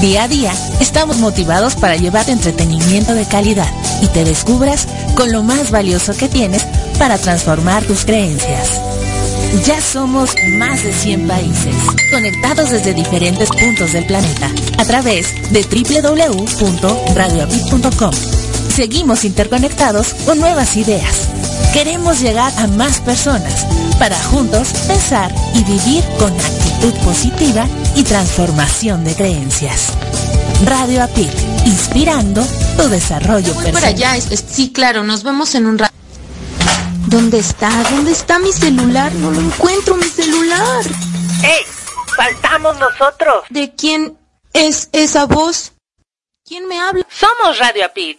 Día a día estamos motivados para llevarte entretenimiento de calidad y te descubras con lo más valioso que tienes para transformar tus creencias. Ya somos más de 100 países, conectados desde diferentes puntos del planeta, a través de www.radioapit.com. Seguimos interconectados con nuevas ideas. Queremos llegar a más personas para juntos pensar y vivir con actitud positiva y transformación de creencias. Radio Apit, inspirando tu desarrollo Voy para allá, es- es- sí, claro, nos vemos en un rato. ¿Dónde está? ¿Dónde está mi celular? No lo encuentro, mi celular. ¡Ey! ¡Faltamos nosotros! ¿De quién es esa voz? ¿Quién me habla? Somos Radio Apit.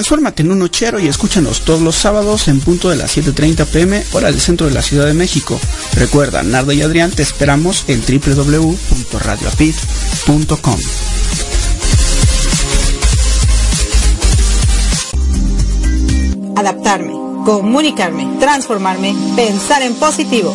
Transfórmate en un nochero y escúchanos todos los sábados en punto de las 7.30 pm hora del centro de la Ciudad de México. Recuerda, Nardo y Adrián te esperamos en www.radioapit.com. adaptarme, comunicarme, transformarme, pensar en positivo.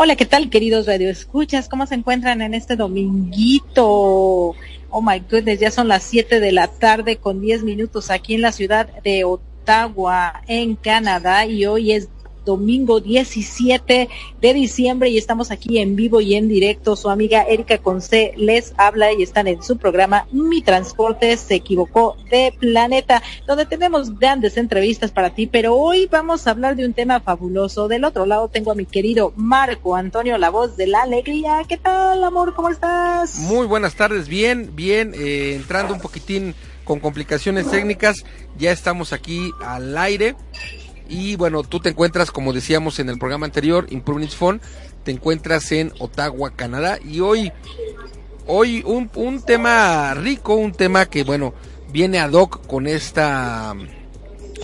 Hola, ¿qué tal, queridos radioescuchas? ¿Cómo se encuentran en este dominguito? Oh my goodness, ya son las 7 de la tarde con 10 minutos aquí en la ciudad de Ottawa, en Canadá, y hoy es domingo 17 de diciembre y estamos aquí en vivo y en directo. Su amiga Erika Conce les habla y están en su programa Mi Transporte se equivocó de planeta, donde tenemos grandes entrevistas para ti, pero hoy vamos a hablar de un tema fabuloso. Del otro lado tengo a mi querido Marco Antonio, la voz de la alegría. ¿Qué tal, amor? ¿Cómo estás? Muy buenas tardes, bien, bien, eh, entrando un poquitín con complicaciones técnicas, ya estamos aquí al aire. Y bueno, tú te encuentras, como decíamos en el programa anterior, Improvements Phone, te encuentras en Ottawa, Canadá. Y hoy, hoy un, un tema rico, un tema que, bueno, viene ad hoc con esta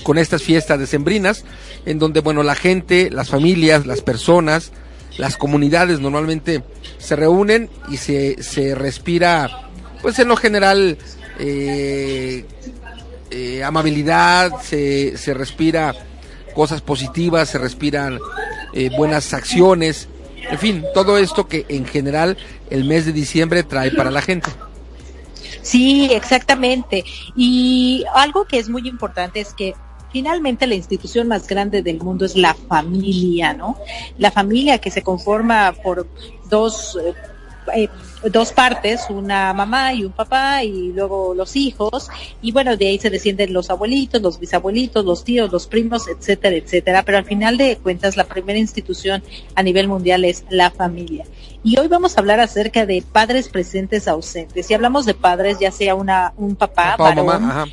con estas fiestas decembrinas, en donde, bueno, la gente, las familias, las personas, las comunidades normalmente se reúnen y se, se respira, pues en lo general, eh, eh, amabilidad, se, se respira cosas positivas, se respiran eh, buenas acciones, en fin, todo esto que en general el mes de diciembre trae para la gente. Sí, exactamente. Y algo que es muy importante es que finalmente la institución más grande del mundo es la familia, ¿no? La familia que se conforma por dos eh, dos partes, una mamá y un papá y luego los hijos y bueno, de ahí se descienden los abuelitos, los bisabuelitos, los tíos, los primos, etcétera, etcétera, pero al final de cuentas la primera institución a nivel mundial es la familia. Y hoy vamos a hablar acerca de padres presentes ausentes. Si hablamos de padres, ya sea una un papá, Papá o mamá,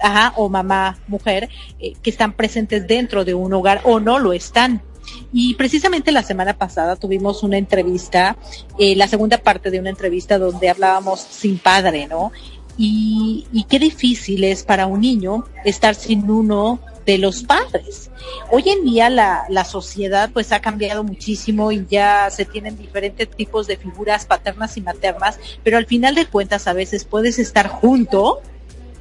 ajá. o mamá, mujer, eh, que están presentes dentro de un hogar o no lo están. Y precisamente la semana pasada tuvimos una entrevista, eh, la segunda parte de una entrevista donde hablábamos sin padre, ¿no? Y, y qué difícil es para un niño estar sin uno de los padres. Hoy en día la, la sociedad pues ha cambiado muchísimo y ya se tienen diferentes tipos de figuras paternas y maternas, pero al final de cuentas a veces puedes estar junto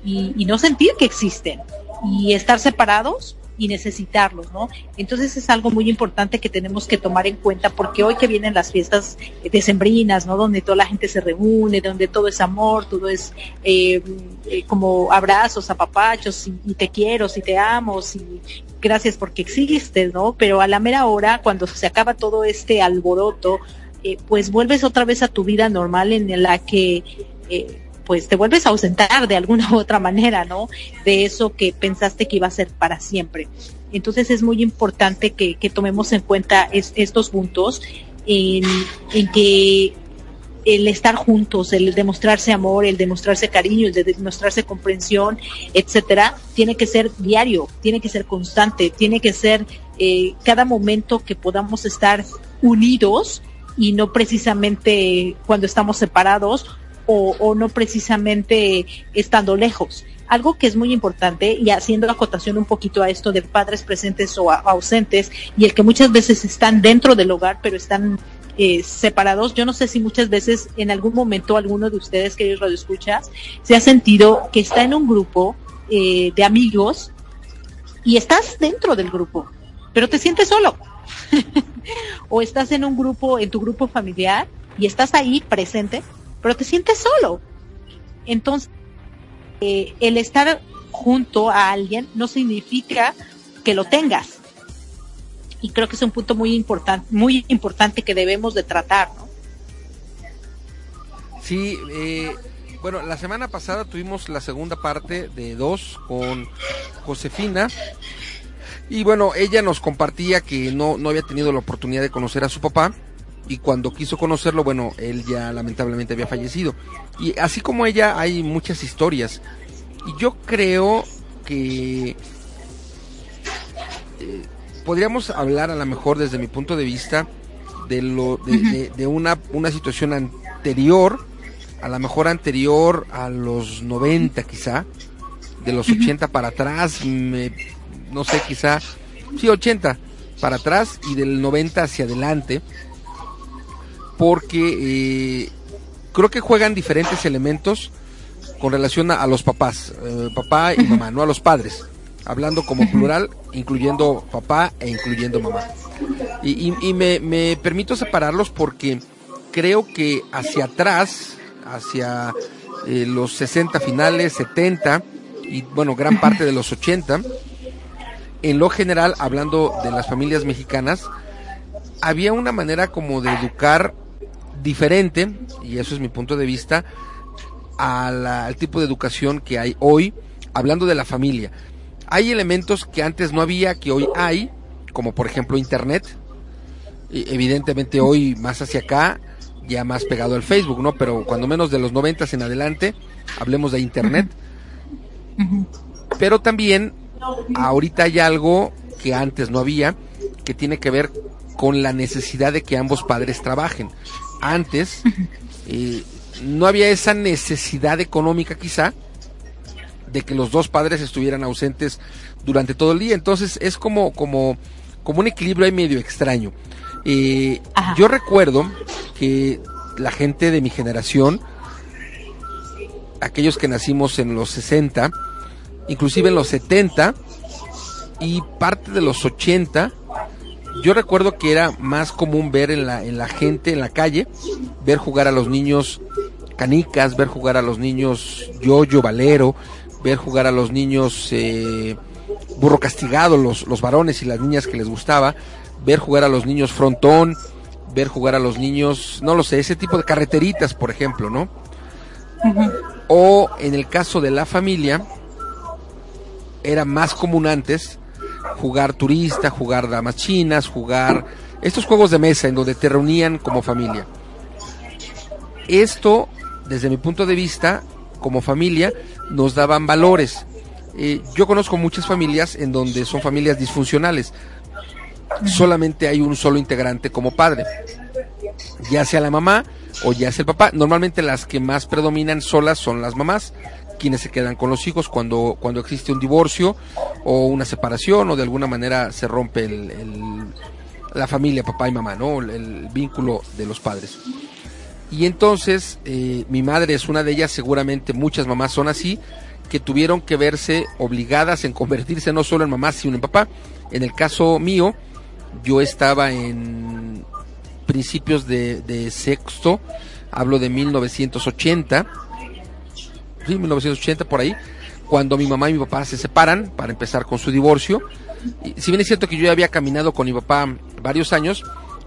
y, y no sentir que existen y estar separados y necesitarlos, ¿no? Entonces es algo muy importante que tenemos que tomar en cuenta porque hoy que vienen las fiestas decembrinas, ¿no? Donde toda la gente se reúne, donde todo es amor, todo es eh, eh, como abrazos, apapachos y, y te quiero, si te amo, si gracias porque existes, ¿no? Pero a la mera hora, cuando se acaba todo este alboroto, eh, pues vuelves otra vez a tu vida normal en la que eh, pues te vuelves a ausentar de alguna u otra manera, ¿no? De eso que pensaste que iba a ser para siempre. Entonces es muy importante que, que tomemos en cuenta es, estos puntos en, que el estar juntos, el demostrarse amor, el demostrarse cariño, el de demostrarse comprensión, etcétera, tiene que ser diario, tiene que ser constante, tiene que ser eh, cada momento que podamos estar unidos y no precisamente cuando estamos separados o, no precisamente estando lejos. Algo que es muy importante y haciendo acotación un poquito a esto de padres presentes o ausentes y el que muchas veces están dentro del hogar pero están eh, separados. Yo no sé si muchas veces en algún momento alguno de ustedes, queridos radioescuchas, se ha sentido que está en un grupo eh, de amigos y estás dentro del grupo, pero te sientes solo. o estás en un grupo, en tu grupo familiar y estás ahí presente, pero te sientes solo. Entonces, eh, el estar junto a alguien no significa que lo tengas. Y creo que es un punto muy importante, muy importante que debemos de tratar, ¿no? Sí, eh, bueno, la semana pasada tuvimos la segunda parte de dos con Josefina. Y bueno, ella nos compartía que no, no había tenido la oportunidad de conocer a su papá y cuando quiso conocerlo, bueno, él ya lamentablemente había fallecido. Y así como ella, hay muchas historias. Y yo creo que eh, podríamos hablar a lo mejor desde mi punto de vista de lo de, de, de una, una situación anterior, a lo mejor anterior a los 90 quizá, de los 80 para atrás, me, no sé, quizá, sí, 80 para atrás y del 90 hacia adelante porque eh, creo que juegan diferentes elementos con relación a, a los papás, eh, papá y mamá, no a los padres, hablando como plural, incluyendo papá e incluyendo mamá. Y, y, y me, me, permito separarlos porque creo que hacia atrás, hacia eh, los 60 finales, 70 y bueno, gran parte de los 80. En lo general, hablando de las familias mexicanas, había una manera como de educar diferente, y eso es mi punto de vista, al tipo de educación que hay hoy, hablando de la familia. Hay elementos que antes no había, que hoy hay, como por ejemplo Internet. Evidentemente hoy más hacia acá, ya más pegado al Facebook, ¿no? Pero cuando menos de los noventas en adelante, hablemos de Internet. Pero también ahorita hay algo que antes no había, que tiene que ver con la necesidad de que ambos padres trabajen. Antes eh, no había esa necesidad económica quizá de que los dos padres estuvieran ausentes durante todo el día. Entonces es como, como, como un equilibrio ahí medio extraño. Eh, yo recuerdo que la gente de mi generación, aquellos que nacimos en los 60, inclusive en los 70 y parte de los 80, yo recuerdo que era más común ver en la, en la gente en la calle, ver jugar a los niños canicas, ver jugar a los niños yoyo, valero, ver jugar a los niños eh, burro castigado, los, los varones y las niñas que les gustaba, ver jugar a los niños frontón, ver jugar a los niños, no lo sé, ese tipo de carreteritas, por ejemplo, ¿no? O en el caso de la familia, era más común antes jugar turista, jugar damas chinas, jugar estos juegos de mesa en donde te reunían como familia. Esto, desde mi punto de vista, como familia, nos daban valores. Eh, yo conozco muchas familias en donde son familias disfuncionales. Solamente hay un solo integrante como padre. Ya sea la mamá o ya sea el papá. Normalmente las que más predominan solas son las mamás quienes se quedan con los hijos cuando, cuando existe un divorcio o una separación o de alguna manera se rompe el, la familia, papá y mamá, ¿no? El, vínculo de los padres. Y entonces, eh, mi madre es una de ellas, seguramente muchas mamás son así, que tuvieron que verse obligadas en convertirse no solo en mamá, sino en papá. En el caso mío, yo estaba en principios de, de sexto, hablo de 1980, sí, 1980 por ahí, cuando mi mamá y mi papá se separan para empezar con su divorcio. Y, si bien es cierto que yo ya había caminado con mi papá varios años,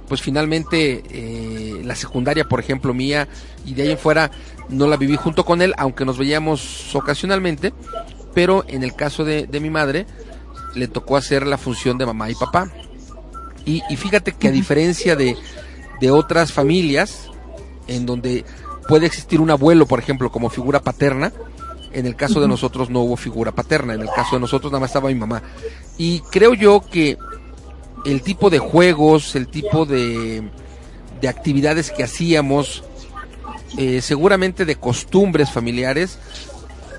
pues finalmente eh, la secundaria, por ejemplo, mía, y de ahí en fuera no la viví junto con él, aunque nos veíamos ocasionalmente, pero en el caso de, mi madre, le tocó hacer la función de mamá y papá. Y, y fíjate que a diferencia de, de otras familias, en donde puede existir un abuelo, por ejemplo, como figura paterna. En el caso de nosotros no hubo figura paterna, en el caso de nosotros nada más estaba mi mamá. Y creo yo que el tipo de juegos, el tipo de, de actividades que hacíamos, eh, seguramente de costumbres familiares,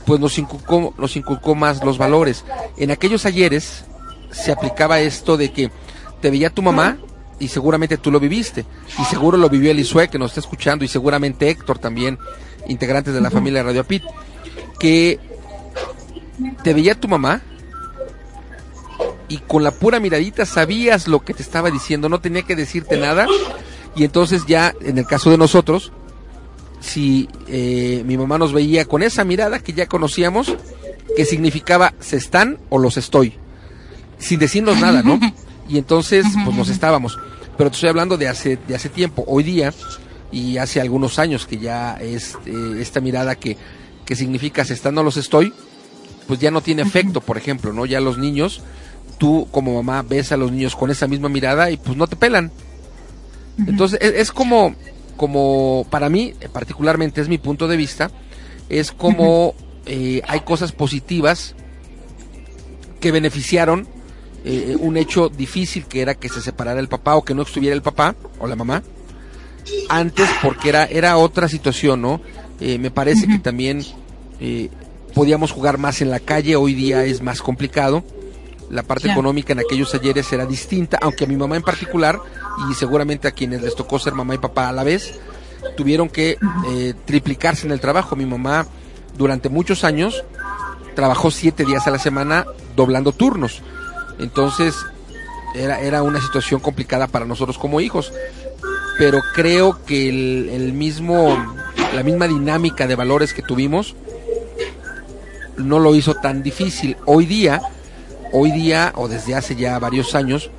pues nos inculcó, nos inculcó más los valores. En aquellos ayeres se aplicaba esto de que te veía tu mamá y seguramente tú lo viviste, y seguro lo vivió Elisue que nos está escuchando, y seguramente Héctor también, integrantes de la familia Radio Pit, que te veía tu mamá y con la pura miradita sabías lo que te estaba diciendo, no tenía que decirte nada, y entonces ya, en el caso de nosotros, si eh, mi mamá nos veía con esa mirada que ya conocíamos, que significaba se están o los estoy, sin decirnos nada, ¿no? y entonces pues nos estábamos. Pero te estoy hablando de hace, de hace tiempo, hoy día y hace algunos años que ya es eh, esta mirada que, que significa se están no los estoy, pues ya no tiene efecto, por ejemplo, ¿no? Ya los niños, tú como mamá ves a los niños con esa misma mirada y pues no te pelan. Entonces es, es, como, como para mí, particularmente es mi punto de vista, es como eh, hay cosas positivas que beneficiaron eh, un hecho difícil que era que se separara el papá o que no estuviera el papá o la mamá antes porque era era otra situación no eh, me parece que también eh, podíamos jugar más en la calle hoy día es más complicado. La parte económica en aquellos ayeres era distinta aunque a mi mamá en particular y seguramente a quienes les tocó ser mamá y papá a la vez tuvieron que triplicarse en el trabajo. Mi mamá durante muchos años trabajó siete días a la semana doblando turnos entonces, era, era una situación complicada para nosotros como hijos. Pero creo que el, mismo la misma dinámica de valores que tuvimos, no lo hizo tan difícil. Hoy día, hoy día, o desde hace ya varios años,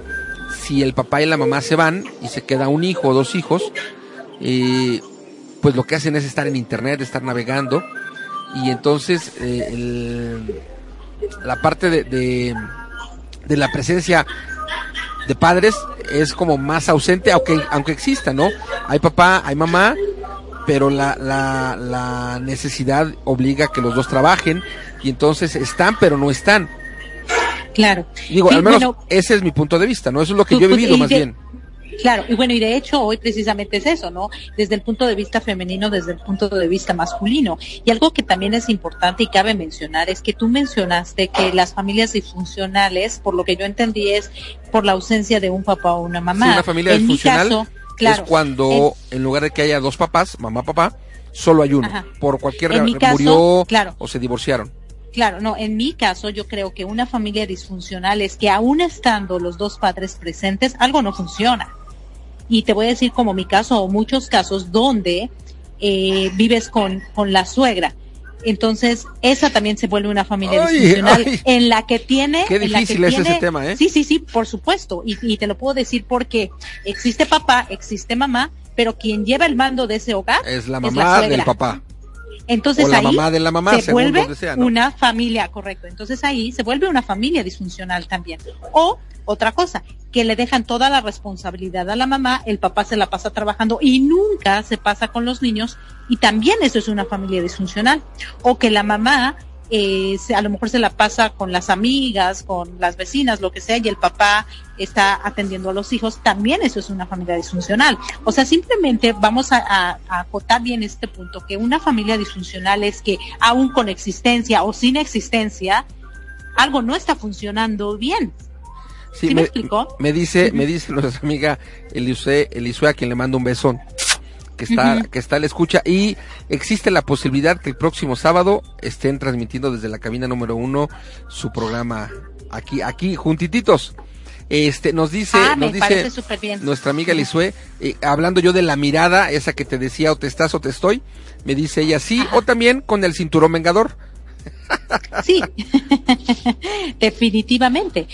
si el papá y la mamá se van y se queda un hijo o dos hijos, eh, pues lo que hacen es estar en internet, estar navegando, y entonces eh, la parte de, de, la presencia de padres es como más ausente, aunque, aunque exista, ¿no? Hay papá, hay mamá, pero la, la, la necesidad obliga a que los dos trabajen y entonces están, pero no están. Claro. Digo, al menos ese es mi punto de vista, ¿no? Eso es lo que yo he vivido más bien. Claro, y bueno, y de hecho hoy precisamente es eso, ¿no? Desde el punto de vista femenino, desde el punto de vista masculino. Y algo que también es importante y cabe mencionar es que tú mencionaste que las familias disfuncionales, por lo que yo entendí, es por la ausencia de un papá o una mamá. Sí, una familia disfuncional es cuando en, lugar de que haya dos papás, mamá, papá, solo hay uno. Por cualquier razón murió o se divorciaron. Claro, no, en mi caso yo creo que una familia disfuncional es que aún estando los dos padres presentes, algo no funciona. Y te voy a decir como mi caso o muchos casos donde eh, vives con, con la suegra. Entonces, esa también se vuelve una familia disfuncional en la que tiene... Qué difícil es ese tema, ¿eh? Sí, sí, sí, por supuesto. Y, y, te lo puedo decir porque existe papá, existe mamá, pero quien lleva el mando de ese hogar es la mamá del papá. Entonces ahí mamá de la mamá, se vuelve una familia, correcto. Entonces ahí se vuelve una familia disfuncional también. O otra cosa, que le dejan toda la responsabilidad a la mamá, el papá se la pasa trabajando y nunca se pasa con los niños y también eso es una familia disfuncional. O que la mamá eh, a lo mejor se la pasa con las amigas, con las vecinas, lo que sea, y el papá está atendiendo a los hijos, también eso es una familia disfuncional. O sea, simplemente vamos a, a, acotar bien este punto, que una familia disfuncional es que aún con existencia o sin existencia, algo no está funcionando bien. Sí, me, explicó? Me dice, me dice nuestra amiga Elisue, Elisue a quien le mando un besón, que está, que está la escucha, y existe la posibilidad que el próximo sábado estén transmitiendo desde la cabina número uno su programa aquí, aquí, juntititos. Este, nos dice, ah, nos dice nuestra amiga Elisue, eh, hablando yo de la mirada, esa que te decía, o te estás o te estoy, me dice ella sí, o también con el cinturón vengador. Sí, definitivamente.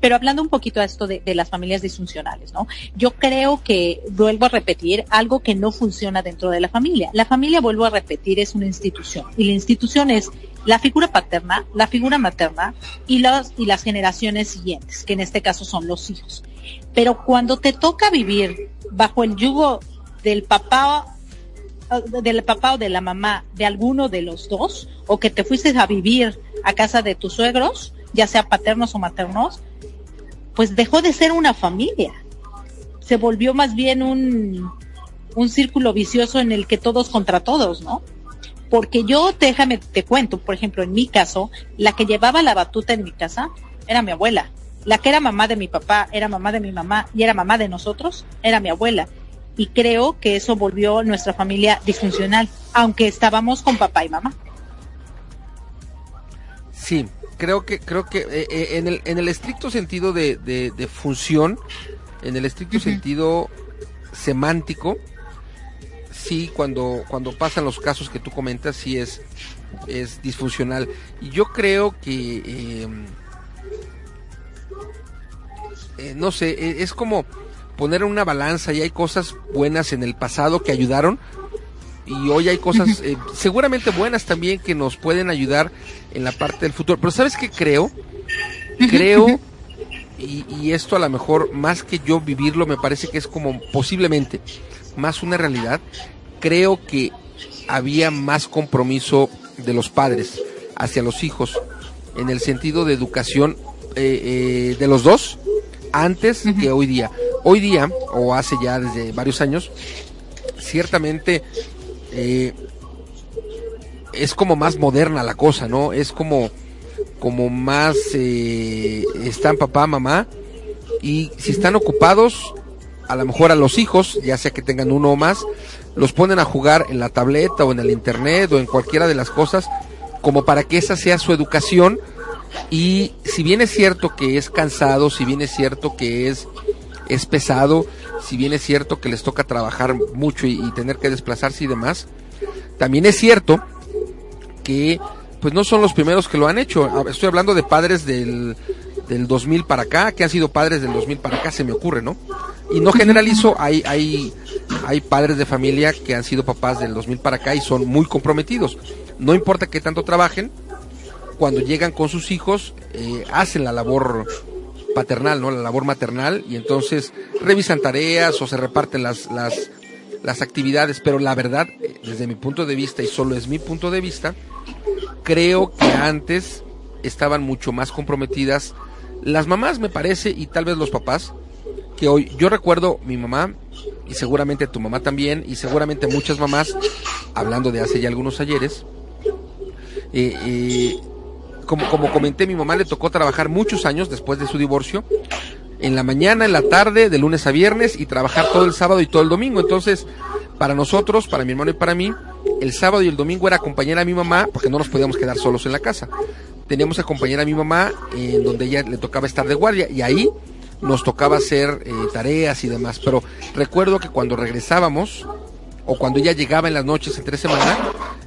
Pero hablando un poquito a esto de, las familias disfuncionales, ¿no? Yo creo que, vuelvo a repetir, algo que no funciona dentro de la familia. La familia, vuelvo a repetir, es una institución. Y la institución es la figura paterna, la figura materna y las, y las generaciones siguientes, que en este caso son los hijos. Pero cuando te toca vivir bajo el yugo del papá del papá o de la mamá de alguno de los dos, o que te fuiste a vivir a casa de tus suegros, ya sea paternos o maternos, pues dejó de ser una familia. Se volvió más bien un, un círculo vicioso en el que todos contra todos, ¿no? Porque yo, déjame, te cuento, por ejemplo, en mi caso, la que llevaba la batuta en mi casa era mi abuela. La que era mamá de mi papá era mamá de mi mamá y era mamá de nosotros era mi abuela. Y creo que eso volvió nuestra familia disfuncional, aunque estábamos con papá y mamá. Sí, creo que creo que eh, eh, en, el, en el estricto sentido de, de, función, en el estricto sentido semántico, sí, cuando, cuando pasan los casos que tú comentas, sí es, es disfuncional. Y yo creo que, em, eh, no sé, e, es como poner una balanza y hay cosas buenas en el pasado que ayudaron, y hoy hay cosas eh, seguramente buenas también que nos pueden ayudar en la parte del futuro. Pero ¿sabes qué creo? Creo, y, y, esto a lo mejor más que yo vivirlo, me parece que es como posiblemente más una realidad, creo que había más compromiso de los padres hacia los hijos en el sentido de educación eh, eh, de los dos antes que hoy día. Hoy día, o hace ya desde varios años, ciertamente eh, es como más moderna la cosa, ¿no? Es como, como más, eh, están papá, mamá, y si están ocupados, a lo mejor a los hijos, ya sea que tengan uno o más, los ponen a jugar en la tableta o en el internet o en cualquiera de las cosas, como para que esa sea su educación. Y si bien es cierto que es cansado, si bien es cierto que es, es pesado, si bien es cierto que les toca trabajar mucho y, tener que desplazarse y demás, También es cierto que pues no son los primeros que lo han hecho. Estoy hablando de padres del, del 2000 para acá, que han sido padres del 2000 para acá, se me ocurre, ¿no? Y no generalizo, hay, hay, hay padres de familia que han sido papás del 2000 para acá y son muy comprometidos. No importa que tanto trabajen, cuando llegan con sus hijos, eh, hacen la labor paternal, ¿no? La labor maternal y entonces revisan tareas o se reparten las, las, actividades, pero la verdad, desde mi punto de vista, y solo es mi punto de vista, creo que antes estaban mucho más comprometidas las mamás, me parece, y tal vez los papás, que hoy, yo recuerdo mi mamá, y seguramente tu mamá también, y seguramente muchas mamás, hablando de hace ya algunos ayeres, eh, eh, como, como comenté, mi mamá le tocó trabajar muchos años después de su divorcio, en la mañana, en la tarde, de lunes a viernes, y trabajar todo el sábado y todo el domingo. Entonces, para nosotros, para mi hermano y para mí, el sábado y el domingo era acompañar a mi mamá, porque no nos podíamos quedar solos en la casa. Teníamos que acompañar a mi mamá, en donde ella le tocaba estar de guardia, y ahí nos tocaba hacer eh, tareas y demás. Pero recuerdo que cuando regresábamos, o cuando ella llegaba en las noches entre semana,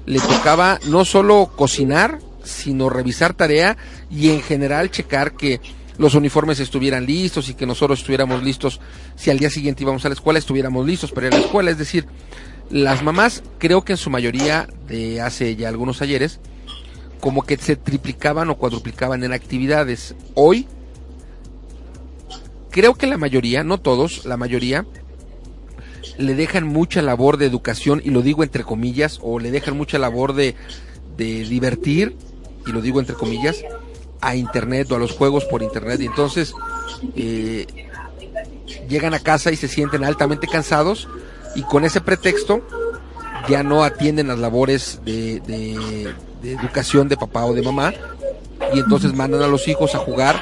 le tocaba no solo cocinar, sino revisar tarea y en general checar que los uniformes estuvieran listos y que nosotros estuviéramos listos, si al día siguiente íbamos a la escuela, estuviéramos listos para ir a la escuela. Es decir, las mamás, creo que en su mayoría de hace ya algunos ayeres, como que se triplicaban o cuadruplicaban en actividades. Hoy, creo que la mayoría, no todos, la mayoría, le dejan mucha labor de educación, y lo digo entre comillas, o le dejan mucha labor de, de divertir, y lo digo entre comillas, a internet o a los juegos por internet. Y entonces eh, llegan a casa y se sienten altamente cansados y con ese pretexto ya no atienden las labores de, de, educación de papá o de mamá y entonces mandan a los hijos a jugar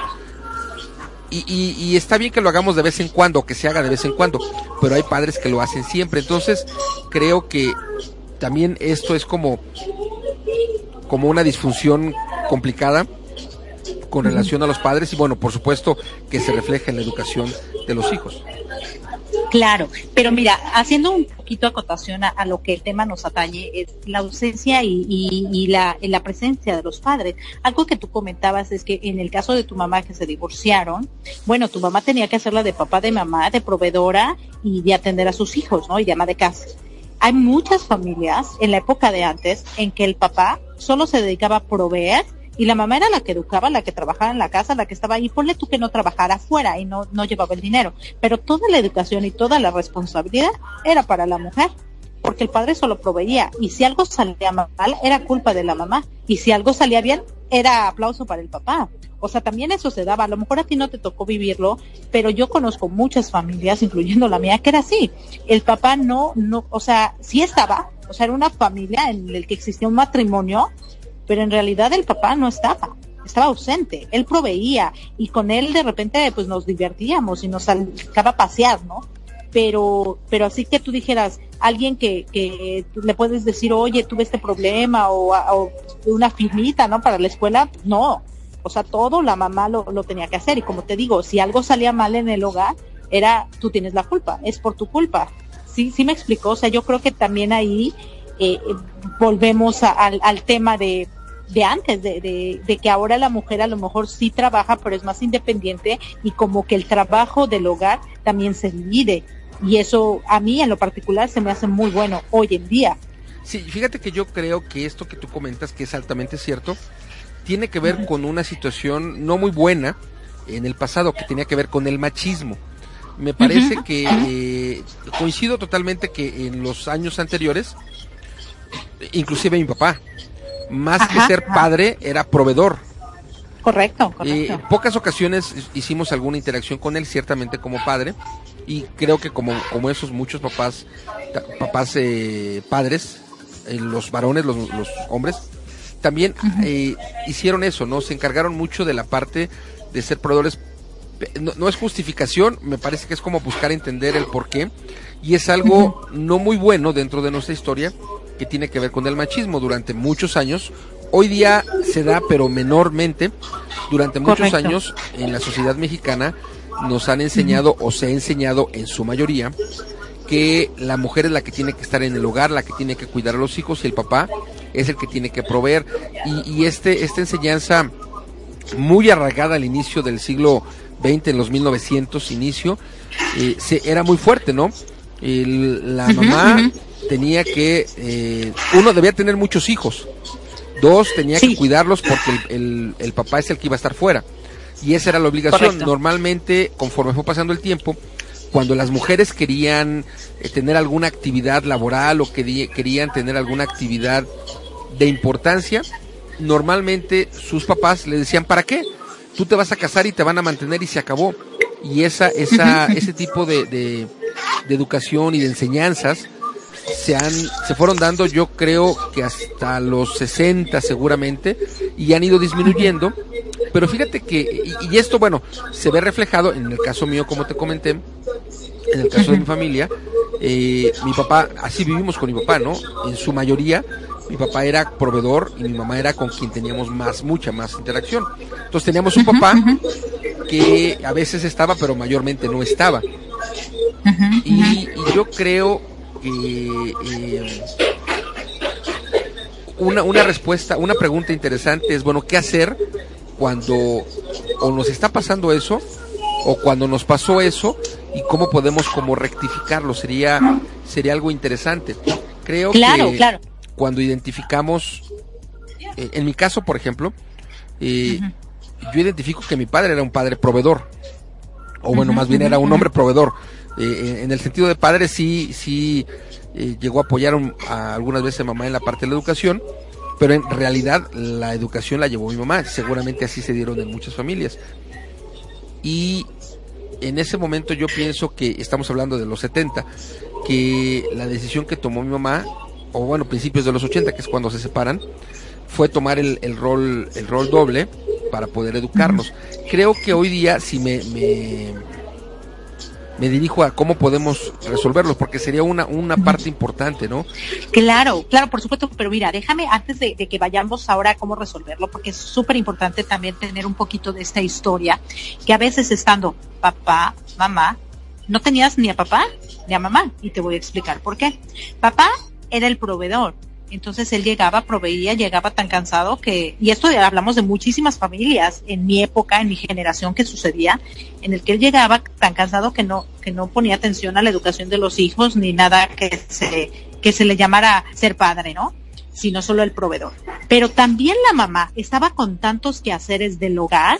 y, y, está bien que lo hagamos de vez en cuando, que se haga de vez en cuando, pero hay padres que lo hacen siempre. Entonces, creo que también esto es como, como una disfunción complicada con relación a los padres y bueno, por supuesto que se refleja en la educación de los hijos. Claro, pero mira, haciendo un poquito acotación a, lo que el tema nos atañe, es la ausencia y, la, la, presencia de los padres. Algo que tú comentabas es que en el caso de tu mamá que se divorciaron, bueno, tu mamá tenía que hacerla de papá, de mamá, de proveedora y de atender a sus hijos, ¿no? Y de ama de casa. Hay muchas familias en la época de antes en que el papá solo se dedicaba a proveer y la mamá era la que educaba, la que trabajaba en la casa, la que estaba ahí. Ponle tú que no trabajara afuera y no, no llevaba el dinero, pero toda la educación y toda la responsabilidad era para la mujer, porque el padre solo proveía y si algo salía mal era culpa de la mamá y si algo salía bien era aplauso para el papá. O sea, también eso se daba. A lo mejor a ti no te tocó vivirlo, pero yo conozco muchas familias, incluyendo la mía, que era así. El papá no, no, o sea, sí estaba, o sea, era una familia en la que existía un matrimonio, pero en realidad el papá no estaba, estaba ausente, él proveía y con él de repente pues nos divertíamos y nos sacaba a pasear, ¿no? Pero, pero así que tú dijeras, alguien que, que le puedes decir, oye, tuve este problema o, o una firmita, ¿no? Para la escuela, no. O sea, todo la mamá lo, lo tenía que hacer. Y como te digo, si algo salía mal en el hogar, era, tú tienes la culpa, es por tu culpa. Sí, sí me explicó. O sea, yo creo que también ahí eh, volvemos al, al, tema de, de antes, de, de, que ahora la mujer a lo mejor sí trabaja, pero es más independiente y como que el trabajo del hogar también se divide. Y eso a mí en lo particular se me hace muy bueno hoy en día. Sí, fíjate que yo creo que esto que tú comentas, que es altamente cierto, tiene que ver con una situación no muy buena en el pasado, que tenía que ver con el machismo. Me parece que eh, coincido totalmente que en los años anteriores, inclusive mi papá, más que ser padre, era proveedor. Correcto, eh, correcto. en pocas ocasiones hicimos alguna interacción con él, ciertamente como padre, y creo que como, como esos muchos papás, papás eh, padres, eh, los varones, los, los, hombres, también eh, hicieron eso, ¿no? Se encargaron mucho de la parte de ser proveedores. No, no, es justificación, me parece que es como buscar entender el por qué, y es algo no muy bueno dentro de nuestra historia, que tiene que ver con el machismo durante muchos años. Hoy día se da, pero menormente. Durante muchos Correcto. años en la sociedad mexicana nos han enseñado o se ha enseñado en su mayoría que la mujer es la que tiene que estar en el hogar, la que tiene que cuidar a los hijos y el papá es el que tiene que proveer. Y, este, esta enseñanza muy arraigada al inicio del siglo XX, en los 1900 inicio, eh, se, era muy fuerte, ¿no? la mamá tenía que, eh, uno debía tener muchos hijos, dos tenía que cuidarlos porque el, el, papá es el que iba a estar fuera. Y esa era la obligación. Normalmente, conforme fue pasando el tiempo, cuando las mujeres querían eh, tener alguna actividad laboral o querían tener alguna actividad de importancia, normalmente sus papás les decían, ¿para qué? Tú te vas a casar y te van a mantener y se acabó. Y esa, esa, ese tipo de, de, educación y de enseñanzas se han, se fueron dando yo creo que hasta los 60 seguramente y han ido disminuyendo. Pero fíjate que, y, esto bueno, se ve reflejado en el caso mío, como te comenté, en el caso de mi familia, eh, mi papá, así vivimos con mi papá, ¿no? En su mayoría, mi papá era proveedor y mi mamá era con quien teníamos más, mucha más interacción. Entonces teníamos un papá que a veces estaba, pero mayormente no estaba. Y, yo creo que eh, una, una respuesta, una pregunta interesante es, bueno, ¿qué hacer cuando o nos está pasando eso o cuando nos pasó eso y cómo podemos como rectificarlo? Sería, sería algo interesante. Creo claro, claro cuando identificamos, eh, en mi caso, por ejemplo, eh, yo identifico que mi padre era un padre proveedor, o bueno, más bien era un hombre proveedor. Eh, en el sentido de padre sí, sí llegó a apoyar a algunas veces a mamá en la parte de la educación, pero en realidad la educación la llevó mi mamá, seguramente así se dieron en muchas familias. Y en ese momento yo pienso que estamos hablando de los 70, que la decisión que tomó mi mamá o bueno, principios de los 80, que es cuando se separan, fue tomar el, el rol, el rol doble para poder educarnos. Creo que hoy día, si me, me, me, dirijo a cómo podemos resolverlo, porque sería una, una parte importante, ¿no? Claro, claro, por supuesto, pero mira, déjame antes de, de que vayamos ahora a cómo resolverlo, porque es súper importante también tener un poquito de esta historia, que a veces estando papá, mamá, no tenías ni a papá ni a mamá, y te voy a explicar por qué. Papá era el proveedor. Entonces él llegaba, proveía, llegaba tan cansado que, y esto hablamos de muchísimas familias en mi época, en mi generación que sucedía, en el que él llegaba tan cansado que no, que no ponía atención a la educación de los hijos ni nada que se, que se le llamara ser padre, ¿no? Sino solo el proveedor. Pero también la mamá estaba con tantos quehaceres del hogar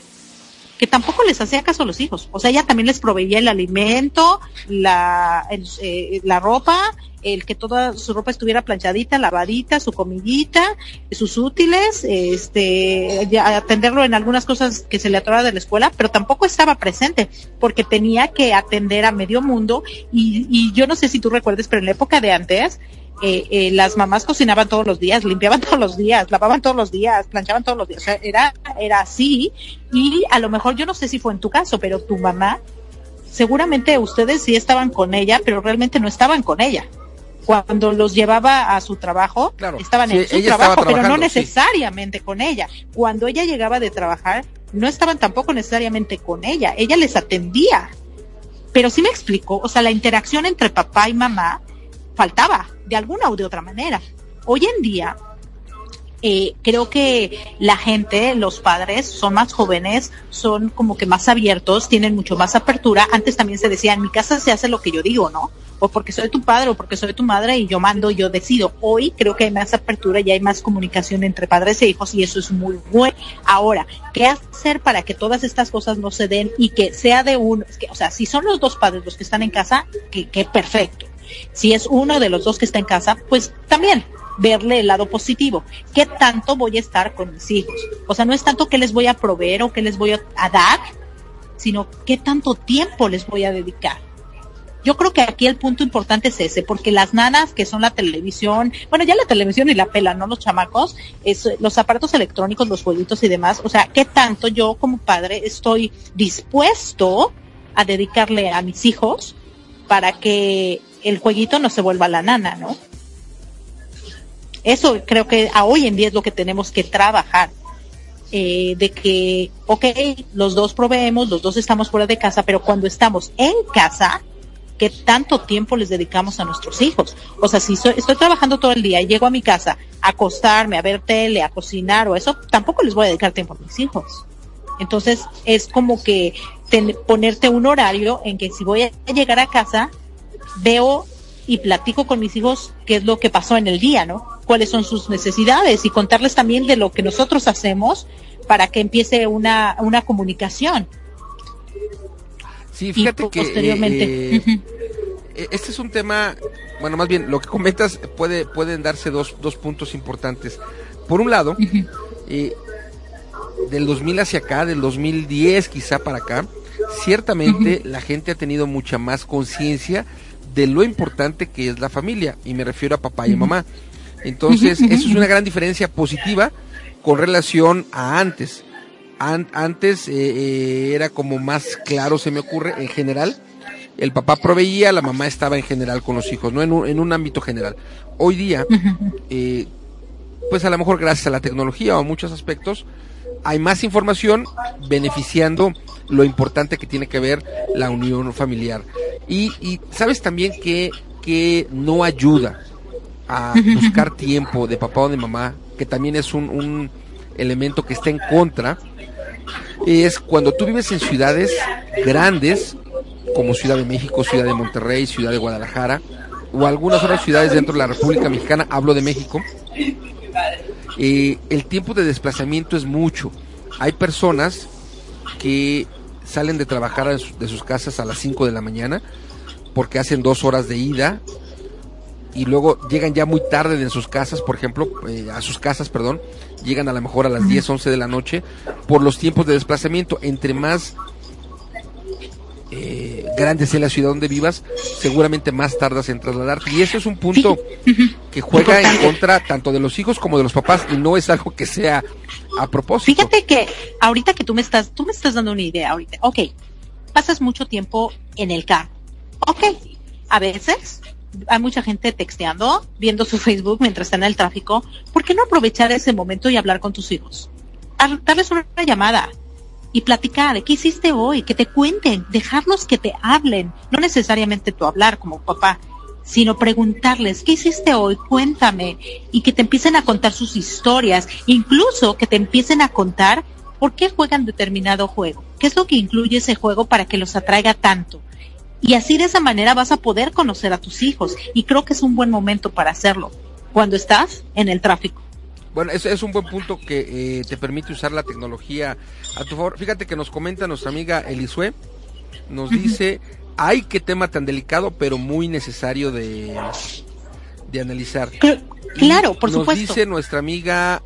que tampoco les hacía caso a los hijos. O sea, ella también les proveía el alimento, la, eh, la ropa, el que toda su ropa estuviera planchadita, lavadita, su comidita, sus útiles, este, atenderlo en algunas cosas que se le atoraba de la escuela, pero tampoco estaba presente porque tenía que atender a medio mundo y, y yo no sé si tú recuerdes, pero en la época de antes, eh, eh, las mamás cocinaban todos los días, limpiaban todos los días, lavaban todos los días, planchaban todos los días. O sea, era, era así. Y a lo mejor yo no sé si fue en tu caso, pero tu mamá, seguramente ustedes sí estaban con ella, pero realmente no estaban con ella cuando los llevaba a su trabajo, estaban en su trabajo, pero no necesariamente con ella. Cuando ella llegaba de trabajar, no estaban tampoco necesariamente con ella, ella les atendía. Pero sí me explicó, o sea, la interacción entre papá y mamá faltaba de alguna o de otra manera. Hoy en día, eh, creo que la gente, los padres, son más jóvenes, son como que más abiertos, tienen mucho más apertura. Antes también se decía, en mi casa se hace lo que yo digo, ¿no? O porque soy tu padre o porque soy tu madre y yo mando, yo decido. Hoy creo que hay más apertura y hay más comunicación entre padres e hijos y eso es muy bueno. Ahora, ¿qué hacer para que todas estas cosas no se den y que sea de uno? o sea, si son los dos padres los que están en casa, que, que perfecto. Si es uno de los dos que está en casa, pues también verle el lado positivo. ¿Qué tanto voy a estar con mis hijos? O sea, no es tanto que les voy a proveer o que les voy a, dar, sino qué tanto tiempo les voy a dedicar. Yo creo que aquí el punto importante es ese, porque las nanas que son la televisión, bueno, ya la televisión y la pela, ¿no? Los chamacos, es, los aparatos electrónicos, los jueguitos y demás, o sea, ¿qué tanto yo como padre estoy dispuesto a dedicarle a mis hijos para que el jueguito no se vuelva la nana, ¿no? Eso creo que a hoy en día es lo que tenemos que trabajar. Eh, de que, ok, los dos proveemos, los dos estamos fuera de casa, pero cuando estamos en casa, qué tanto tiempo les dedicamos a nuestros hijos. O sea, si estoy trabajando todo el día y llego a mi casa a acostarme, a ver tele, a cocinar o eso, tampoco les voy a dedicar tiempo a mis hijos. Entonces es como que ponerte un horario en que si voy a llegar a casa, veo y platico con mis hijos qué es lo que pasó en el día, ¿no? Cuáles son sus necesidades y contarles también de lo que nosotros hacemos para que empiece una, una comunicación. Sí, fíjate que posteriormente. Eh, eh, este es un tema, bueno, más bien lo que comentas puede pueden darse dos, dos puntos importantes. Por un lado, eh, del 2000 hacia acá, del 2010 quizá para acá, ciertamente la gente ha tenido mucha más conciencia de lo importante que es la familia, y me refiero a papá y a mamá. Entonces, eso es una gran diferencia positiva con relación a antes. antes eh, eh, era como más claro, se me ocurre, en general. El papá proveía, la mamá estaba en general con los hijos, no en un, en un ámbito general. Hoy día, eh, pues a lo mejor gracias a la tecnología o a muchos aspectos, hay más información beneficiando lo importante que tiene que ver la unión familiar. Y, y sabes también que, que no ayuda a buscar tiempo de papá o de mamá, que también es un, un elemento que está en contra, es cuando tú vives en ciudades grandes, como Ciudad de México, Ciudad de Monterrey, Ciudad de Guadalajara, o algunas otras ciudades dentro de la República Mexicana, hablo de México, eh, el tiempo de desplazamiento es mucho. Hay personas que salen de trabajar de sus casas a las 5 de la mañana porque hacen dos horas de ida y luego llegan ya muy tarde de sus casas, por ejemplo, eh, a sus casas, perdón, llegan a lo mejor a las 10, 11 de la noche por los tiempos de desplazamiento. Entre más eh, grande sea la ciudad donde vivas, seguramente más tardas en trasladarte. Y eso es un punto que juega en contra tanto de los hijos como de los papás y no es algo que sea a propósito. Fíjate que ahorita que tú me estás, tú me estás dando una idea ahorita. Ok, pasas mucho tiempo en el carro. Ok, a veces hay mucha gente texteando, viendo su Facebook mientras está en el tráfico. ¿Por qué no aprovechar ese momento y hablar con tus hijos? Darles una llamada y platicar, ¿qué hiciste hoy? Que te cuenten, dejarlos que te hablen, no necesariamente tú hablar como papá, sino preguntarles, ¿qué hiciste hoy? Cuéntame. Y que te empiecen a contar sus historias, incluso que te empiecen a contar por qué juegan determinado juego, qué es lo que incluye ese juego para que los atraiga tanto. Y así de esa manera vas a poder conocer a tus hijos. Y creo que es un buen momento para hacerlo, cuando estás en el tráfico. Bueno, ese es un buen punto que eh, te permite usar la tecnología a tu favor. Fíjate que nos comenta nuestra amiga Elisue, nos dice, ay, qué tema tan delicado, pero muy necesario de, de analizar. Claro, por nos supuesto. dice nuestra amiga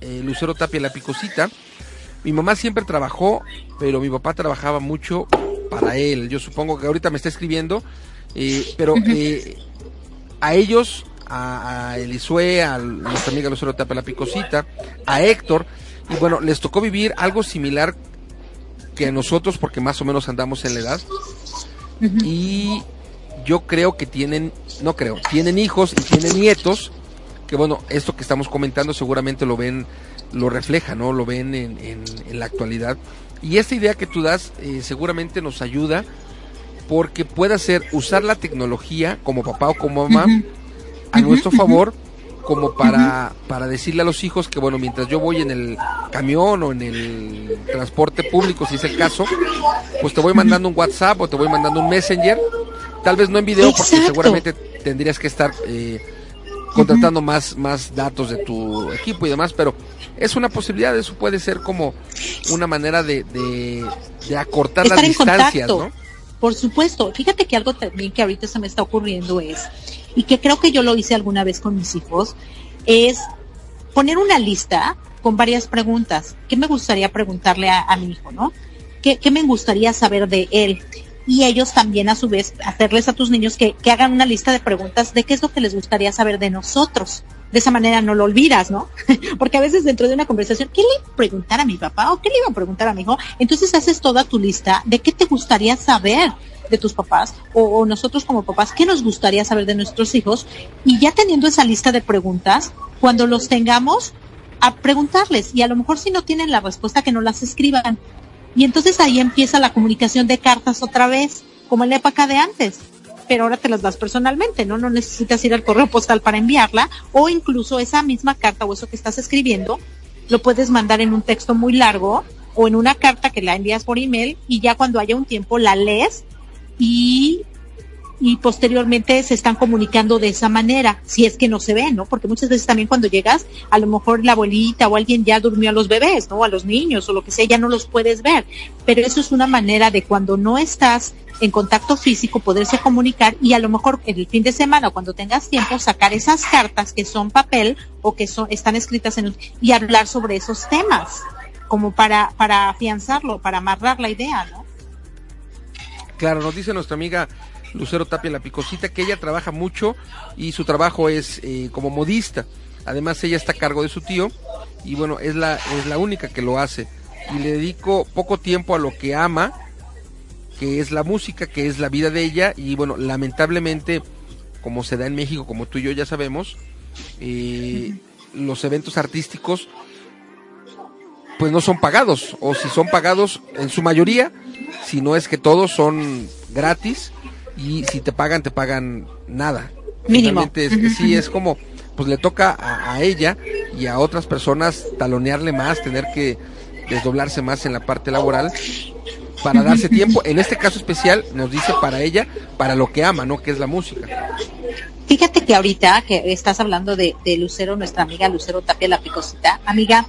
eh, Lucero Tapia La Picosita, mi mamá siempre trabajó, pero mi papá trabajaba mucho para él. Yo supongo que ahorita me está escribiendo, eh, pero eh, a ellos, a, a Elisue, a nuestra amiga Lucero Tapia La Picosita, a Héctor, y bueno, les tocó vivir algo similar que a nosotros, porque más o menos andamos en la edad. Y yo creo que tienen, no creo, tienen hijos y tienen nietos, que bueno, esto que estamos comentando seguramente lo ven, lo refleja, ¿no? Lo ven en, en, la actualidad. Y esta idea que tú das eh, seguramente nos ayuda porque puede ser usar la tecnología como papá o como mamá a nuestro favor como para, para decirle a los hijos que, bueno, mientras yo voy en el camión o en el transporte público, si es el caso, pues te voy mandando un WhatsApp o te voy mandando un Messenger, tal vez no en video, porque seguramente tendrías que estar eh, contratando más, más datos de tu equipo y demás, pero es una posibilidad, eso puede ser como una manera de, de, acortar las distancias, ¿no? Por supuesto, fíjate que algo también que ahorita se me está ocurriendo es y que creo que yo lo hice alguna vez con mis hijos, es poner una lista con varias preguntas. ¿Qué me gustaría preguntarle a, mi hijo, no? ¿Qué, me gustaría saber de él? Y ellos también, a su vez, hacerles a tus niños que, que hagan una lista de preguntas de qué es lo que les gustaría saber de nosotros de esa manera no lo olvidas, ¿no? Porque a veces dentro de una conversación, ¿qué le iba a preguntar a mi papá o qué le iba a preguntar a mi hijo? Entonces haces toda tu lista de qué te gustaría saber de tus papás o, nosotros como papás, qué nos gustaría saber de nuestros hijos y ya teniendo esa lista de preguntas, cuando los tengamos, a preguntarles y a lo mejor si no tienen la respuesta que no las escriban. Y entonces ahí empieza la comunicación de cartas otra vez, como en la época de antes. pero ahora te las das personalmente, ¿no? No necesitas ir al correo postal para enviarla o incluso esa misma carta o eso que estás escribiendo lo puedes mandar en un texto muy largo o en una carta que la envías por email y ya cuando haya un tiempo la lees y y posteriormente se están comunicando de esa manera, si es que no se ven, ¿no? Porque muchas veces también cuando llegas, a lo mejor la abuelita o alguien ya durmió a los bebés, ¿no? A los niños o lo que sea, ya no los puedes ver. Pero eso es una manera de cuando no estás en contacto físico poderse comunicar y a lo mejor en el fin de semana o cuando tengas tiempo sacar esas cartas que son papel o que son, están escritas en y hablar sobre esos temas como para, para afianzarlo, para amarrar la idea, ¿no? Claro, nos dice nuestra amiga Lucero Tapia La Picosita, que ella trabaja mucho y su trabajo es eh, como modista. Además, ella está a cargo de su tío y bueno, es la, es la única que lo hace. Y le dedico poco tiempo a lo que ama, que es la música, que es la vida de ella. Y bueno, lamentablemente, como se da en México, como tú y yo ya sabemos, eh, los eventos artísticos pues no son pagados o si son pagados en su mayoría si no es que todos son gratis y si te pagan, te pagan nada. Mínimo. sí, es como, pues le toca a, ella y a otras personas talonearle más, tener que desdoblarse más en la parte laboral para darse tiempo. En este caso especial nos dice para ella, para lo que ama, ¿no? Que es la música. Fíjate que ahorita que estás hablando de, de Lucero, nuestra amiga Lucero Tapia La Picosita, amiga,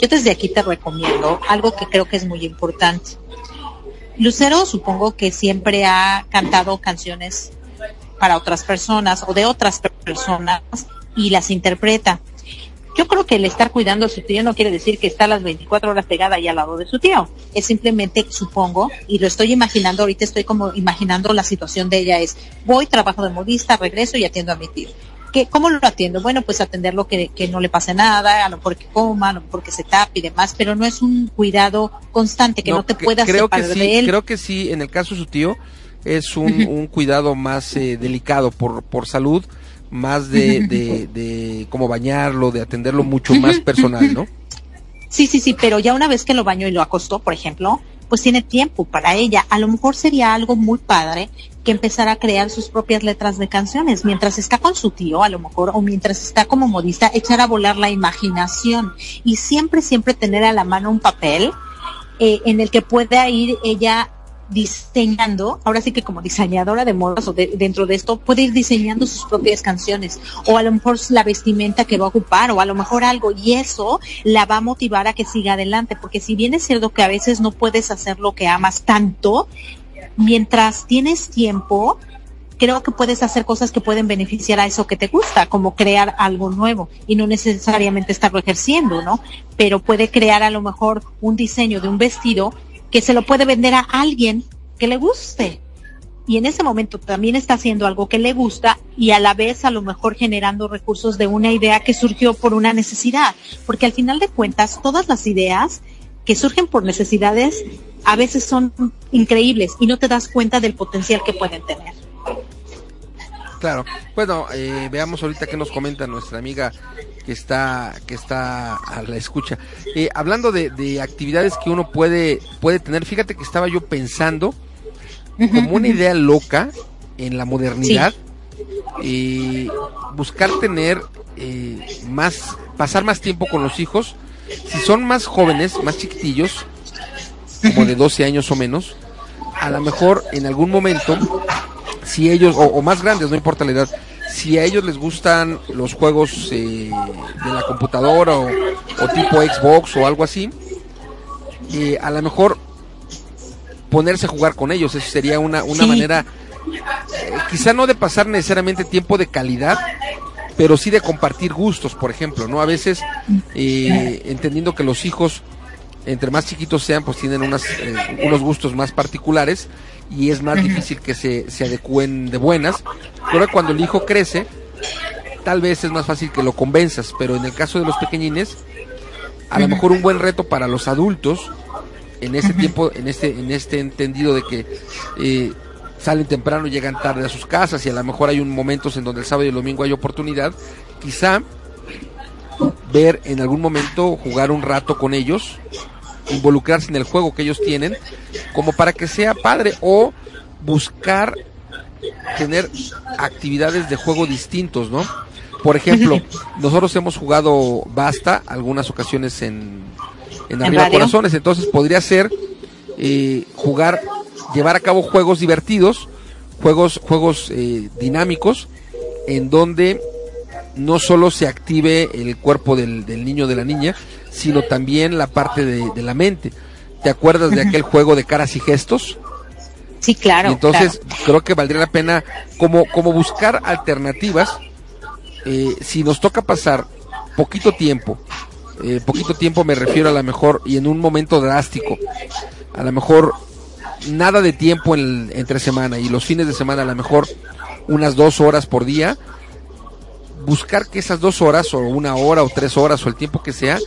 yo desde aquí te recomiendo algo que creo que es muy importante. Lucero supongo que siempre ha cantado canciones para otras personas o de otras personas y las interpreta. Yo creo que el estar cuidando a su tío no quiere decir que está las 24 horas pegada ahí al lado de su tío. Es simplemente, supongo, y lo estoy imaginando, ahorita estoy como imaginando la situación de ella es, voy, trabajo de modista, regreso y atiendo a mi tío. ¿Qué, ¿Cómo lo atiendo? Bueno, pues atenderlo que, que no le pase nada, a lo mejor que coma, a lo mejor que se tape y demás, pero no es un cuidado constante, que no, te puedas creo separar que sí, de él. Creo que sí, en el caso de su tío, es un, un cuidado más eh, delicado por, por salud, más de, de, de cómo bañarlo, de atenderlo mucho más personal, ¿no? Sí, sí, sí, pero ya una vez que lo bañó y lo acostó, por ejemplo, pues tiene tiempo para ella. A lo mejor sería algo muy padre que empezara a crear sus propias letras de canciones. Mientras está con su tío, a lo mejor, o mientras está como modista, echar a volar la imaginación y siempre, siempre tener a la mano un papel eh, en el que pueda ir ella diseñando, ahora sí que como diseñadora de modas o de- dentro de esto, puede ir diseñando sus propias canciones o a lo mejor la vestimenta que va a ocupar o a lo mejor algo y eso la va a motivar a que siga adelante, porque si bien es cierto que a veces no puedes hacer lo que amas tanto, mientras tienes tiempo, creo que puedes hacer cosas que pueden beneficiar a eso que te gusta, como crear algo nuevo y no necesariamente estarlo ejerciendo, ¿no? Pero puede crear a lo mejor un diseño de un vestido que se lo puede vender a alguien que le guste. Y en ese momento también está haciendo algo que le gusta y a la vez a lo mejor generando recursos de una idea que surgió por una necesidad. Porque al final de cuentas, todas las ideas que surgen por necesidades a veces son increíbles y no te das cuenta del potencial que pueden tener. Claro. Bueno, eh, veamos ahorita qué nos comenta nuestra amiga que está que está a la escucha. Eh, hablando de, de actividades que uno puede puede tener, fíjate que estaba yo pensando como una idea loca en la modernidad, eh, buscar tener eh, más, pasar más tiempo con los hijos. Si son más jóvenes, más chiquitillos, como de 12 años o menos, a lo mejor en algún momento, si ellos, o, o más grandes, no importa la edad, si a ellos les gustan los juegos eh, de la computadora o, o tipo Xbox o algo así, eh, a lo mejor ponerse a jugar con ellos, eso sería una, una Sí. manera, eh, quizá no de pasar necesariamente tiempo de calidad, pero sí de compartir gustos, por ejemplo, ¿no? A veces, eh, entendiendo que los hijos, entre más chiquitos sean, pues tienen unas, eh, unos gustos más particulares y es más difícil que se, se adecúen de buenas. Pero cuando el hijo crece, tal vez es más fácil que lo convenzas, pero en el caso de los pequeñines, a lo mejor un buen reto para los adultos en este tiempo, en este, en este entendido de que eh, salen temprano, llegan tarde a sus casas y a lo mejor hay un momentos en donde el sábado y el domingo hay oportunidad, quizá ver en algún momento jugar un rato con ellos, involucrarse en el juego que ellos tienen, como para que sea padre o buscar tener actividades de juego distintos, ¿no? Por ejemplo, nosotros hemos jugado Basta algunas ocasiones en, en Arriba Corazones, entonces podría ser eh, jugar, llevar a cabo juegos divertidos, juegos, juegos eh, dinámicos, en donde no solo se active el cuerpo del, del niño o de la niña, sino también la parte de, de la mente. ¿Te acuerdas de aquel juego de caras y gestos? Sí, claro. entonces creo que valdría la pena como, como buscar alternativas. Eh, si nos toca pasar poquito tiempo, eh, poquito tiempo me refiero a lo mejor y en un momento drástico, a lo mejor nada de tiempo en, entre semana y los fines de semana a lo mejor unas dos horas por día, buscar que esas dos horas o una hora o tres horas o el tiempo que sea,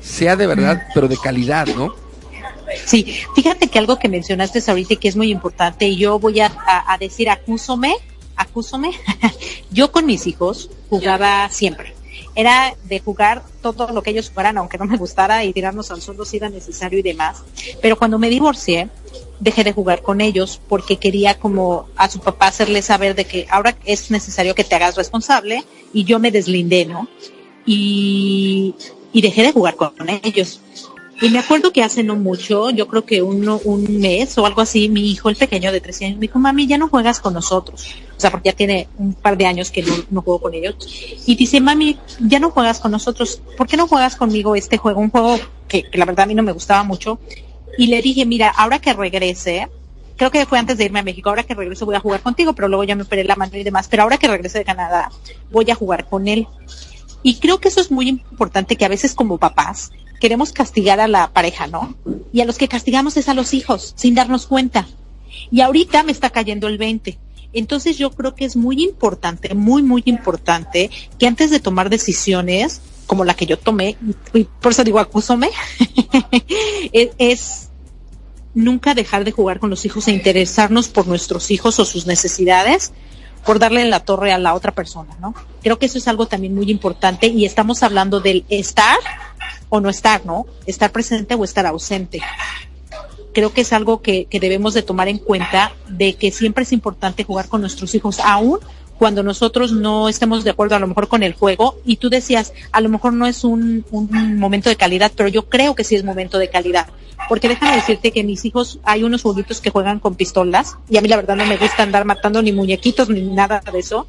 sea de verdad, pero de calidad, ¿no? Sí, fíjate que algo que mencionaste ahorita que es muy importante, y yo voy a, decir, acúsome, acúsome, yo con mis hijos jugaba siempre. Era de jugar todo lo que ellos jugaran, aunque no me gustara, y tirarnos al suelo si era necesario y demás. Pero cuando me divorcié, dejé de jugar con ellos porque quería como a su papá hacerle saber de que ahora es necesario que te hagas responsable y yo me deslindé, ¿no? Y, y dejé de jugar con ellos. Y me acuerdo que hace no mucho, yo creo que uno, un mes o algo así, mi hijo, el pequeño de 13 años, me dijo, mami, ya no juegas con nosotros. O sea, porque ya tiene un par de años que no, no juego con ellos. Y dice, mami, ya no juegas con nosotros. ¿Por qué no juegas conmigo este juego? Un juego que, que la verdad a mí no me gustaba mucho. Y le dije, mira, ahora que regrese, creo que fue antes de irme a México, ahora que regreso voy a jugar contigo, pero luego ya me operé la mano y demás, pero ahora que regrese de Canadá, voy a jugar con él. Y creo que eso es muy importante que a veces como papás queremos castigar a la pareja, ¿no? Y a los que castigamos es a los hijos, sin darnos cuenta. Y ahorita me está cayendo el 20. Entonces yo creo que es muy importante, muy, muy importante que antes de tomar decisiones, como la que yo tomé, y por eso digo acúsome, es, nunca dejar de jugar con los hijos e interesarnos por nuestros hijos o sus necesidades, por darle la torre a la otra persona, ¿no? Creo que eso es algo también muy importante y estamos hablando del estar o no estar, ¿no? Estar presente o estar ausente. Creo que es algo que, que debemos de tomar en cuenta de que siempre es importante jugar con nuestros hijos, aún cuando nosotros no estemos de acuerdo a lo mejor con el juego y tú decías, a lo mejor no es un, momento de calidad, pero yo creo que sí es momento de calidad. Porque déjame decirte que mis hijos, hay unos jueguitos que juegan con pistolas y a mí la verdad no me gusta andar matando ni muñequitos ni nada de eso.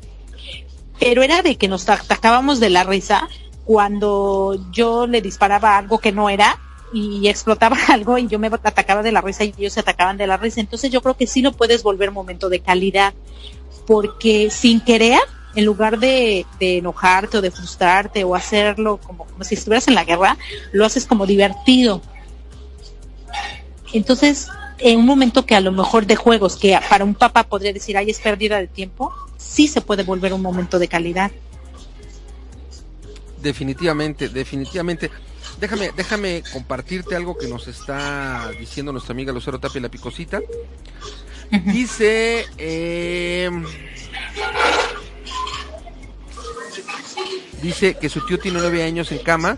Pero era de que nos atacábamos de la risa cuando yo le disparaba algo que no era y explotaba algo y yo me atacaba de la risa y ellos se atacaban de la risa. Entonces yo creo que sí lo puedes volver momento de calidad porque sin querer, en lugar de, enojarte o de frustrarte o hacerlo como, como si estuvieras en la guerra, lo haces como divertido. Entonces, en un momento que a lo mejor de juegos, que para un papá podría decir, ay, es pérdida de tiempo, sí se puede volver un momento de calidad. Definitivamente, definitivamente. Déjame, déjame compartirte algo que nos está diciendo nuestra amiga Lucero Tapia la Picosita. Dice, eh, dice que su tío tiene nueve años en cama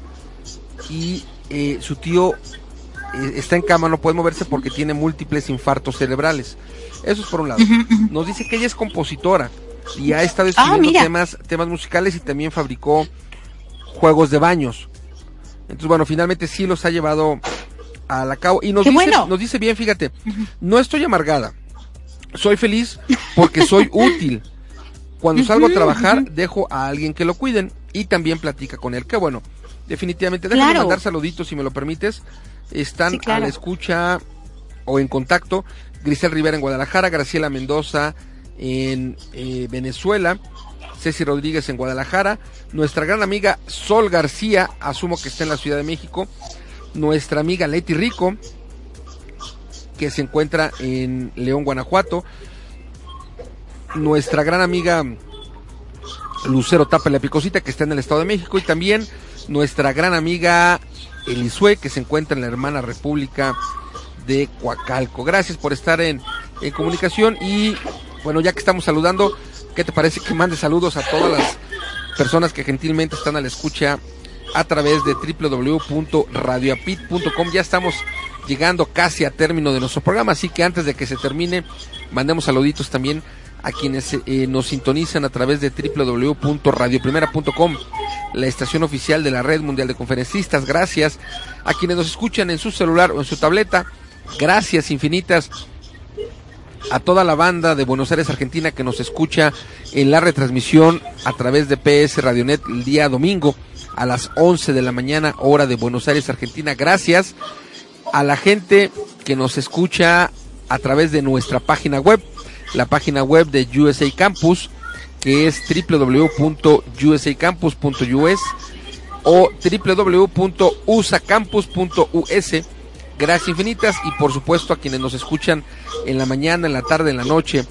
y eh, su tío eh, está en cama, no puede moverse porque tiene múltiples infartos cerebrales. Eso es por un lado. Nos dice que ella es compositora y ha estado ah, escribiendo temas, temas musicales y también fabricó juegos de baños. Entonces, bueno, finalmente sí los ha llevado a la cabo. Y nos, dice, nos dice bien, fíjate, no estoy amargada soy feliz porque soy útil. Cuando salgo a trabajar, dejo a alguien que lo cuiden y también platica con él. Que bueno, definitivamente. Déjame mandar saluditos si me lo permites. Están a la escucha o en contacto. Grisel Rivera en Guadalajara, Graciela Mendoza en eh, Venezuela, Ceci Rodríguez en Guadalajara, nuestra gran amiga Sol García, asumo que está en la Ciudad de México, nuestra amiga Leti Rico, que se encuentra en León, Guanajuato. Nuestra gran amiga Lucero Tapa la Picosita, que está en el Estado de México. Y también nuestra gran amiga Elisue, que se encuentra en la hermana República de Coacalco. Gracias por estar en, en comunicación. Y bueno, ya que estamos saludando, ¿qué te parece que mande saludos a todas las personas que gentilmente están a la escucha a través de www.radioapit.com? Ya estamos llegando casi a término de nuestro programa, así que antes de que se termine, mandemos saluditos también a quienes eh, nos sintonizan a través de www.radioprimera.com, la estación oficial de la Red Mundial de Conferencistas. Gracias a quienes nos escuchan en su celular o en su tableta. Gracias infinitas a toda la banda de Buenos Aires, Argentina, que nos escucha en la retransmisión a través de PS Radionet el día domingo a las 11 de la mañana, hora de Buenos Aires, Argentina. Gracias a la gente que nos escucha a través de nuestra página web, la página web de USA Campus, que es www.usacampus.us o www.usacampus.us. Gracias infinitas y por supuesto a quienes nos escuchan en la mañana, en la tarde, en la noche,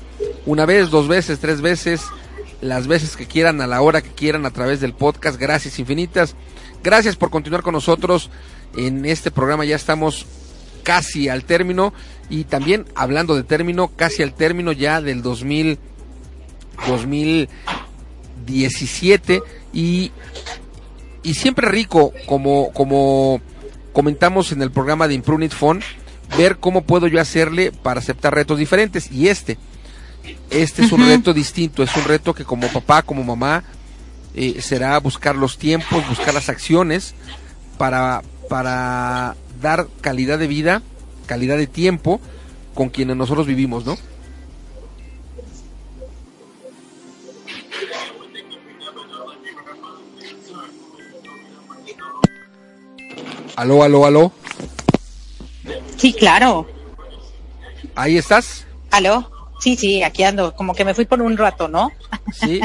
una vez, dos veces, tres veces, las veces que quieran, a la hora que quieran, a través del podcast. Gracias infinitas. Gracias por continuar con nosotros en este programa. Ya estamos casi al término y también hablando de término, casi al término ya del 2000, 2017 y, y siempre rico como, como comentamos en el programa de Improve It Phone, ver cómo puedo yo hacerle para aceptar retos diferentes y este este es un reto distinto, es un reto que como papá, como mamá, eh, será buscar los tiempos, buscar las acciones para, para dar calidad de vida, calidad de tiempo con quienes nosotros vivimos, ¿no? Aló, aló, aló. Sí, claro. Ahí estás. Aló. Sí, sí, aquí ando, como que me fui por un rato, ¿no? Sí.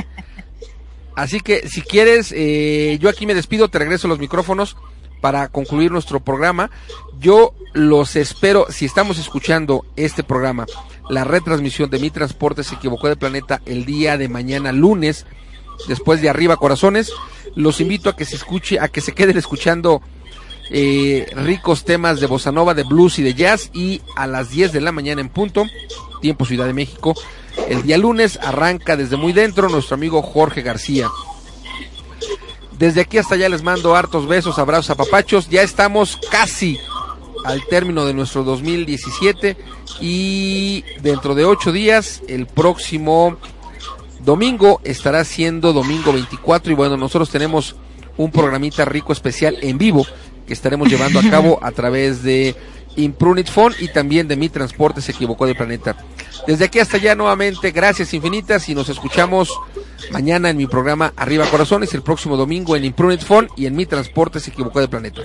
Así que si quieres, eh, yo aquí me despido, te regreso los micrófonos para concluir nuestro programa. Yo los espero, si estamos escuchando este programa, la retransmisión de Mi Transporte se equivocó de planeta el día de mañana lunes, después de Arriba Corazones, los invito a que se escuche, a que se queden escuchando eh, ricos temas de bossa nova, de blues y de jazz y a las 10 de la mañana en punto tiempo Ciudad de México. El día lunes arranca desde muy dentro nuestro amigo Jorge García. Desde aquí hasta allá les mando hartos besos, abrazos, a papachos. Ya estamos casi al término de nuestro 2017 y dentro de ocho días, el próximo domingo estará siendo domingo 24 y bueno, nosotros tenemos un programita rico especial en vivo que estaremos llevando a cabo a través de Imprunit Phone y también de Mi Transporte se equivocó de planeta. Desde aquí hasta allá nuevamente, gracias infinitas y nos escuchamos mañana en mi programa Arriba Corazones, el próximo domingo en Imprunit Phone y en Mi Transporte se equivocó de planeta.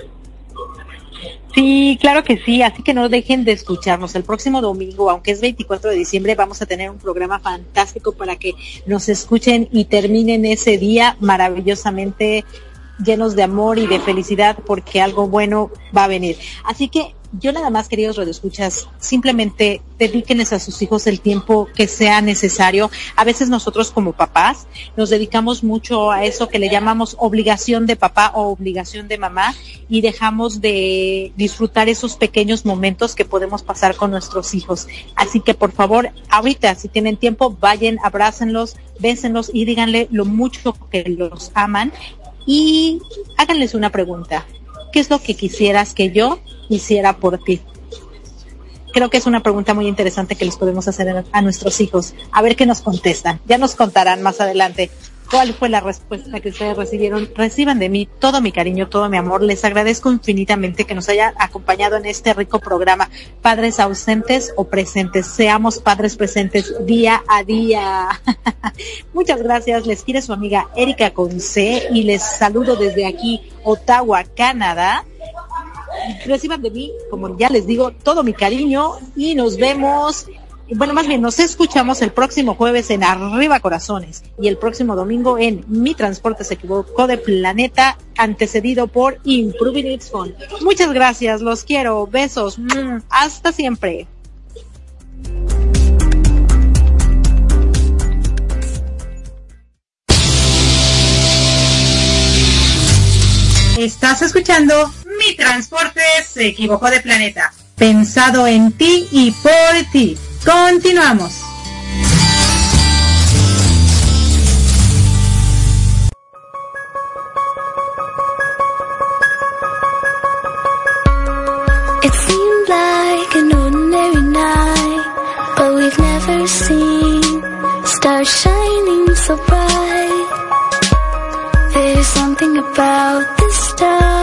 Sí, claro que sí, así que no dejen de escucharnos. El próximo domingo, aunque es 24 de diciembre, vamos a tener un programa fantástico para que nos escuchen y terminen ese día maravillosamente llenos de amor y de felicidad porque algo bueno va a venir. Así que yo nada más, queridos radioescuchas, simplemente dedíquenles a sus hijos el tiempo que sea necesario. A veces nosotros como papás nos dedicamos mucho a eso que le llamamos obligación de papá o obligación de mamá y dejamos de disfrutar esos pequeños momentos que podemos pasar con nuestros hijos. Así que por favor, ahorita si tienen tiempo, vayan, abrácenlos, bésenlos y díganle lo mucho que los aman y háganles una pregunta. ¿Qué es lo que quisieras que yo hiciera por ti? Creo que es una pregunta muy interesante que les podemos hacer a nuestros hijos. A ver qué nos contestan. Ya nos contarán más adelante cuál fue la respuesta que ustedes recibieron. Reciban de mí todo mi cariño, todo mi amor. Les agradezco infinitamente que nos hayan acompañado en este rico programa. Padres ausentes o presentes, seamos padres presentes día a día. Muchas gracias. Les quiere su amiga Erika Conce y les saludo desde aquí, Ottawa, Canadá. Reciban de mí, como ya les digo, todo mi cariño y nos vemos bueno, más bien nos escuchamos el próximo jueves en Arriba Corazones y el próximo domingo en Mi Transporte se equivocó de planeta, antecedido por Improving Its Phone. Muchas gracias, los quiero, besos, mm, hasta siempre. Estás escuchando Mi Transporte se equivocó de planeta, pensado en ti y por ti. Continuamos. It seemed like an ordinary night, but we've never seen Stars shining so bright. There's something about the star.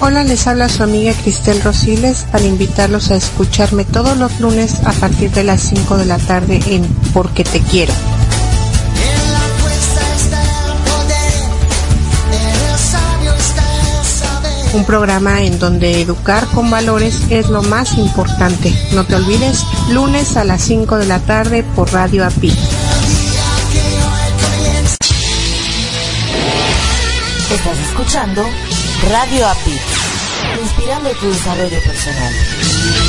Hola, les habla su amiga Cristel Rosiles para invitarlos a escucharme todos los lunes a partir de las 5 de la tarde en Porque Te Quiero. Un programa en donde educar con valores es lo más importante. No te olvides, lunes a las 5 de la tarde por Radio API. Estás escuchando Radio API, inspirando tu desarrollo personal.